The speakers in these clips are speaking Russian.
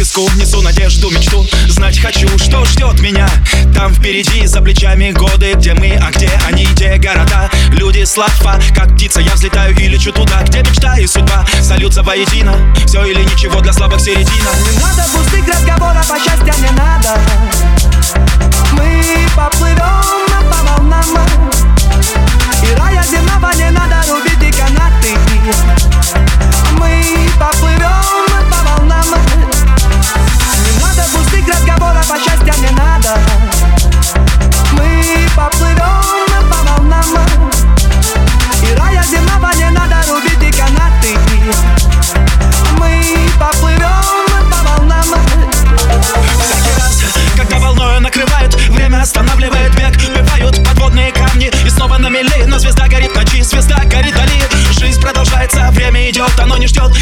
песку Несу надежду, мечту. Знать хочу, что ждет меня. Там впереди, за плечами годы Где мы, а где они, где города. Люди, слава, как птица Я взлетаю и лечу туда, где мечта и судьба. Сольются воедино Все или ничего для слабых середина. Не надо пустых разговоров, а счастья не надо. Мы поплывем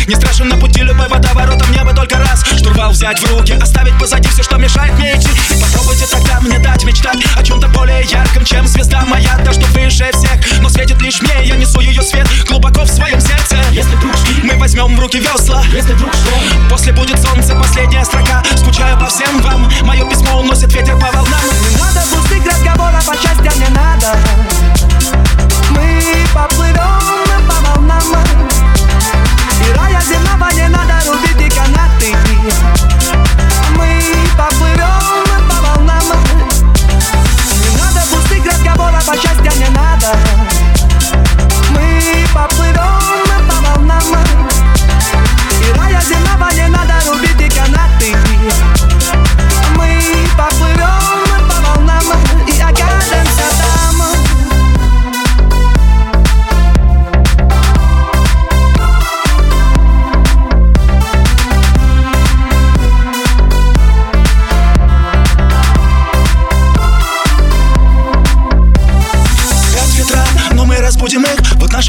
не страшен на пути любой водоворот Мне бы только раз штурвал взять в руки Оставить позади все, что мешает мне идти И попробуйте тогда мне дать мечтать О чем-то более ярком, чем звезда моя Та, что выше всех, но светит лишь мне Я несу ее свет глубоко в своем сердце. Если вдруг мы возьмем в руки весла Если вдруг что После будет солнце, последняя строка. Скучаю по всем вам. Мое письмо уносит ветер по волнам. Не надо пустых разговоров, а счастья не надо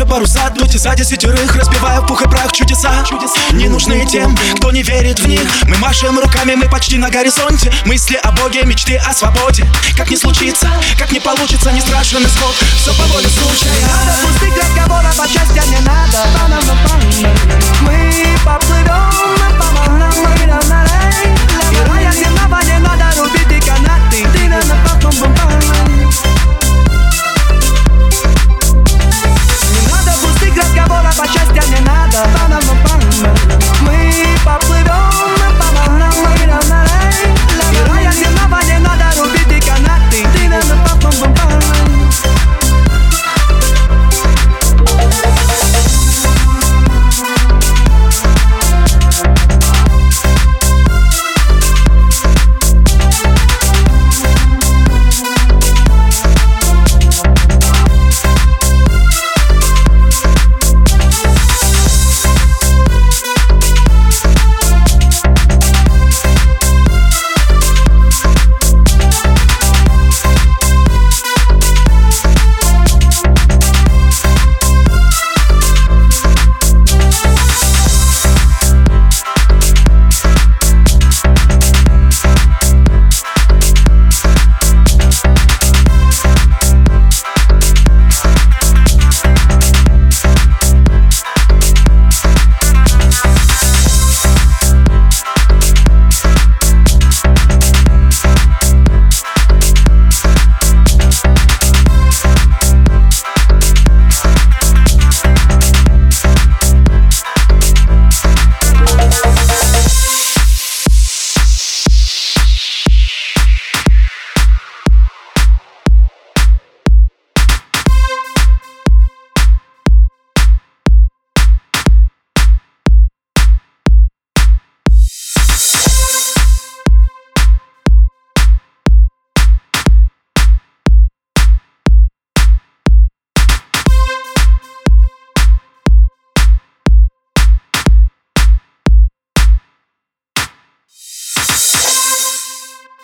паруса, дуйте за десятерых Разбивая в пух и прах чудеса. Не нужны тем, кто не верит в них. Мы машем руками, мы почти на горизонте. Мысли о Боге, мечты о свободе. Как не случится, как не получится Не страшен исход, все по воле случая пустых разговоров, а счастья не надо. Банана, банана.